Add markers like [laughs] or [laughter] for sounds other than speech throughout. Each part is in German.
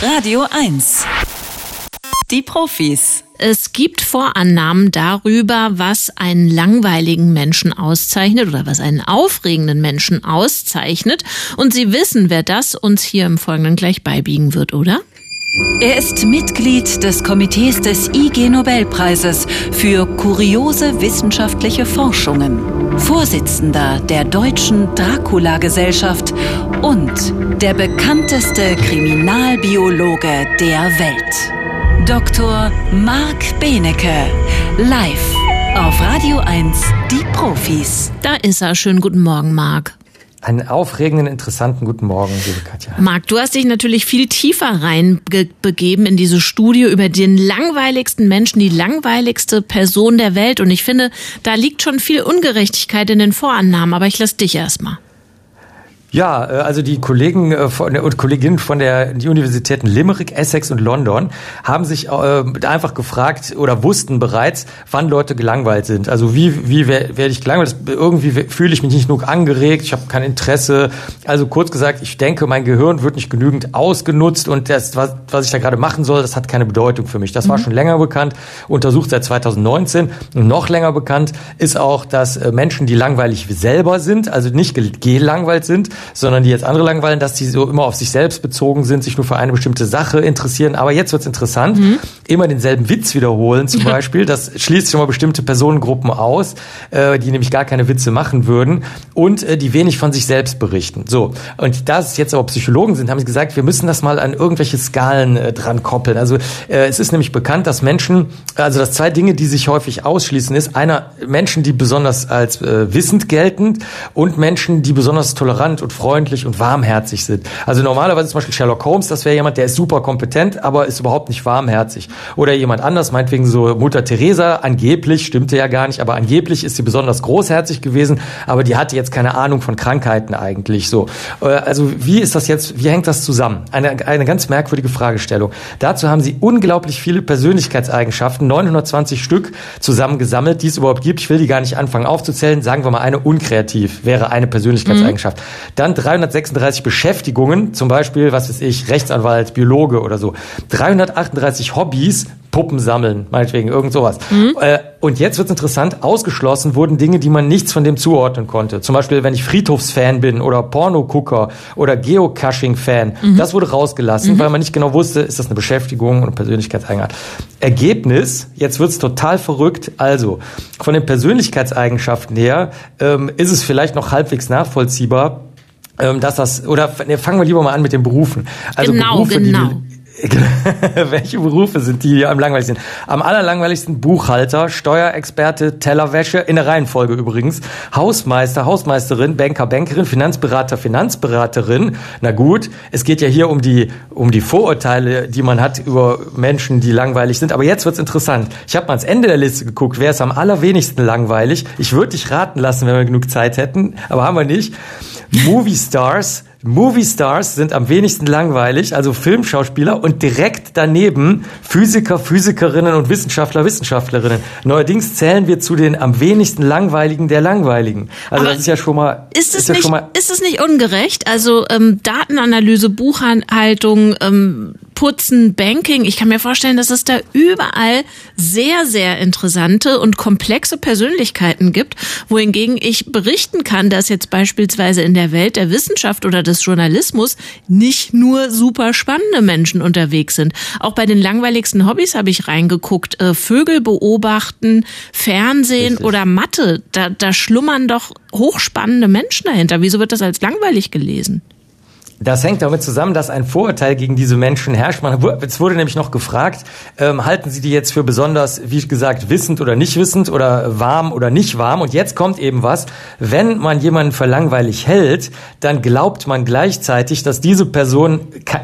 Radio 1. Die Profis. Es gibt Vorannahmen darüber, was einen langweiligen Menschen auszeichnet oder was einen aufregenden Menschen auszeichnet. Und Sie wissen, wer das uns hier im Folgenden gleich beibiegen wird, oder? Er ist Mitglied des Komitees des IG Nobelpreises für kuriose wissenschaftliche Forschungen, Vorsitzender der Deutschen Dracula-Gesellschaft und der bekannteste Kriminalbiologe der Welt. Dr. Marc Benecke, live auf Radio 1, die Profis. Da ist er. Schönen guten Morgen, Marc. Einen aufregenden, interessanten guten Morgen, liebe Katja. Marc, du hast dich natürlich viel tiefer reinbegeben in diese Studie über den langweiligsten Menschen, die langweiligste Person der Welt. Und ich finde, da liegt schon viel Ungerechtigkeit in den Vorannahmen. Aber ich lass dich erstmal. Ja, äh, also die Kollegen äh, von, und Kolleginnen von der die Universitäten Limerick, Essex und London haben sich äh, einfach gefragt oder wussten bereits, wann Leute gelangweilt sind. Also wie wie werde ich gelangweilt? Irgendwie fühle ich mich nicht genug angeregt, ich habe kein Interesse. Also kurz gesagt, ich denke, mein Gehirn wird nicht genügend ausgenutzt und das was, was ich da gerade machen soll, das hat keine Bedeutung für mich. Das mhm. war schon länger bekannt, untersucht seit 2019 und noch länger bekannt ist auch, dass Menschen, die langweilig selber sind, also nicht gelangweilt sind, sondern die jetzt andere langweilen, dass die so immer auf sich selbst bezogen sind, sich nur für eine bestimmte Sache interessieren. Aber jetzt wird's interessant. Mhm. Immer denselben Witz wiederholen zum Beispiel. Das schließt schon mal bestimmte Personengruppen aus, äh, die nämlich gar keine Witze machen würden und äh, die wenig von sich selbst berichten. So. Und da es jetzt aber Psychologen sind, haben sie gesagt, wir müssen das mal an irgendwelche Skalen äh, dran koppeln. Also äh, es ist nämlich bekannt, dass Menschen, also dass zwei Dinge, die sich häufig ausschließen, ist einer Menschen, die besonders als äh, wissend gelten und Menschen, die besonders tolerant und freundlich und warmherzig sind. Also normalerweise zum Beispiel Sherlock Holmes, das wäre jemand, der ist super kompetent, aber ist überhaupt nicht warmherzig. Oder jemand anders, meinetwegen so Mutter Teresa, angeblich, stimmte ja gar nicht, aber angeblich ist sie besonders großherzig gewesen, aber die hatte jetzt keine Ahnung von Krankheiten eigentlich so. Äh, also wie ist das jetzt, wie hängt das zusammen? Eine, eine ganz merkwürdige Fragestellung. Dazu haben sie unglaublich viele Persönlichkeitseigenschaften, 920 Stück zusammengesammelt, die es überhaupt gibt. Ich will die gar nicht anfangen aufzuzählen. Sagen wir mal eine unkreativ wäre eine Persönlichkeitseigenschaft. Mhm. Dann dann 336 Beschäftigungen, zum Beispiel, was weiß ich, Rechtsanwalt, Biologe oder so. 338 Hobbys, Puppen sammeln, meinetwegen, irgend sowas. Mhm. Äh, und jetzt wird's interessant, ausgeschlossen wurden Dinge, die man nichts von dem zuordnen konnte. Zum Beispiel, wenn ich Friedhofsfan bin oder Pornogucker oder Geocaching-Fan. Mhm. Das wurde rausgelassen, mhm. weil man nicht genau wusste, ist das eine Beschäftigung oder Persönlichkeitseigenart. Ergebnis, jetzt wird's total verrückt. Also, von den Persönlichkeitseigenschaften her ähm, ist es vielleicht noch halbwegs nachvollziehbar, ähm, dass das, oder ne, fangen wir lieber mal an mit den Berufen. Also genau, Berufe, genau. Die, [laughs] Welche Berufe sind die, die am langweiligsten? Am allerlangweiligsten Buchhalter, Steuerexperte, Tellerwäsche, in der Reihenfolge übrigens, Hausmeister, Hausmeisterin, Banker, Bankerin, Finanzberater, Finanzberaterin. Na gut, es geht ja hier um die, um die Vorurteile, die man hat über Menschen, die langweilig sind. Aber jetzt wird's interessant. Ich habe mal ans Ende der Liste geguckt, wer ist am allerwenigsten langweilig. Ich würde dich raten lassen, wenn wir genug Zeit hätten, aber haben wir nicht. Movie Stars, Movie Stars sind am wenigsten langweilig, also Filmschauspieler und direkt daneben Physiker, Physikerinnen und Wissenschaftler, Wissenschaftlerinnen. Neuerdings zählen wir zu den am wenigsten langweiligen der langweiligen. Also Aber das ist ja schon mal ist es ist nicht ja ist es nicht ungerecht? Also ähm, Datenanalyse, Buchhaltung, ähm, Putzen, Banking. Ich kann mir vorstellen, dass es da überall sehr, sehr interessante und komplexe Persönlichkeiten gibt, wohingegen ich berichten kann, dass jetzt beispielsweise in der Welt der Wissenschaft oder des Journalismus nicht nur super spannende Menschen unterwegs sind. Auch bei den langweiligsten Hobbys habe ich reingeguckt. Äh, Vögel beobachten, Fernsehen Richtig. oder Mathe. Da, da schlummern doch hochspannende Menschen dahinter. Wieso wird das als langweilig gelesen? Das hängt damit zusammen, dass ein Vorurteil gegen diese Menschen herrscht. Man, es wurde nämlich noch gefragt, ähm, halten Sie die jetzt für besonders, wie gesagt, wissend oder nicht wissend oder warm oder nicht warm? Und jetzt kommt eben was. Wenn man jemanden für langweilig hält, dann glaubt man gleichzeitig, dass diese Person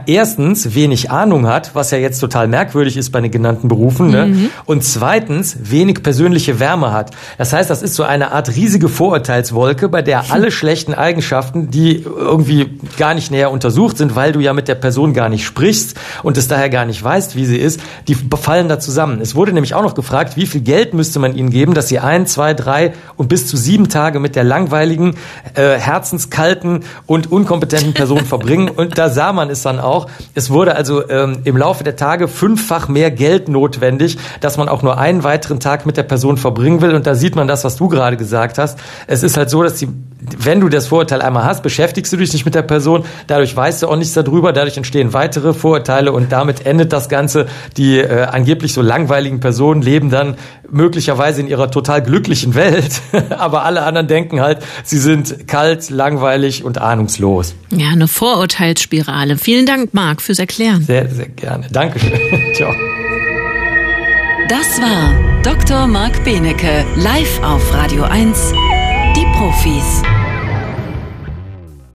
erstens wenig Ahnung hat, was ja jetzt total merkwürdig ist bei den genannten Berufen, ne? Mhm. und zweitens wenig persönliche Wärme hat. Das heißt, das ist so eine Art riesige Vorurteilswolke, bei der [laughs] alle schlechten Eigenschaften, die irgendwie gar nicht näher ja untersucht sind, weil du ja mit der Person gar nicht sprichst und es daher gar nicht weißt, wie sie ist, die fallen da zusammen. Es wurde nämlich auch noch gefragt, wie viel Geld müsste man ihnen geben, dass sie ein, zwei, drei und bis zu sieben Tage mit der langweiligen, äh, herzenskalten und unkompetenten Person verbringen. Und da sah man es dann auch. Es wurde also ähm, im Laufe der Tage fünffach mehr Geld notwendig, dass man auch nur einen weiteren Tag mit der Person verbringen will. Und da sieht man das, was du gerade gesagt hast. Es ist halt so, dass die wenn du das Vorurteil einmal hast, beschäftigst du dich nicht mit der Person, dadurch weißt du auch nichts darüber, dadurch entstehen weitere Vorurteile und damit endet das Ganze. Die äh, angeblich so langweiligen Personen leben dann möglicherweise in ihrer total glücklichen Welt, [laughs] aber alle anderen denken halt, sie sind kalt, langweilig und ahnungslos. Ja, eine Vorurteilsspirale. Vielen Dank, Marc, fürs Erklären. Sehr, sehr gerne. Dankeschön. [laughs] Ciao. Das war Dr. Marc Benecke live auf Radio 1 die Profis.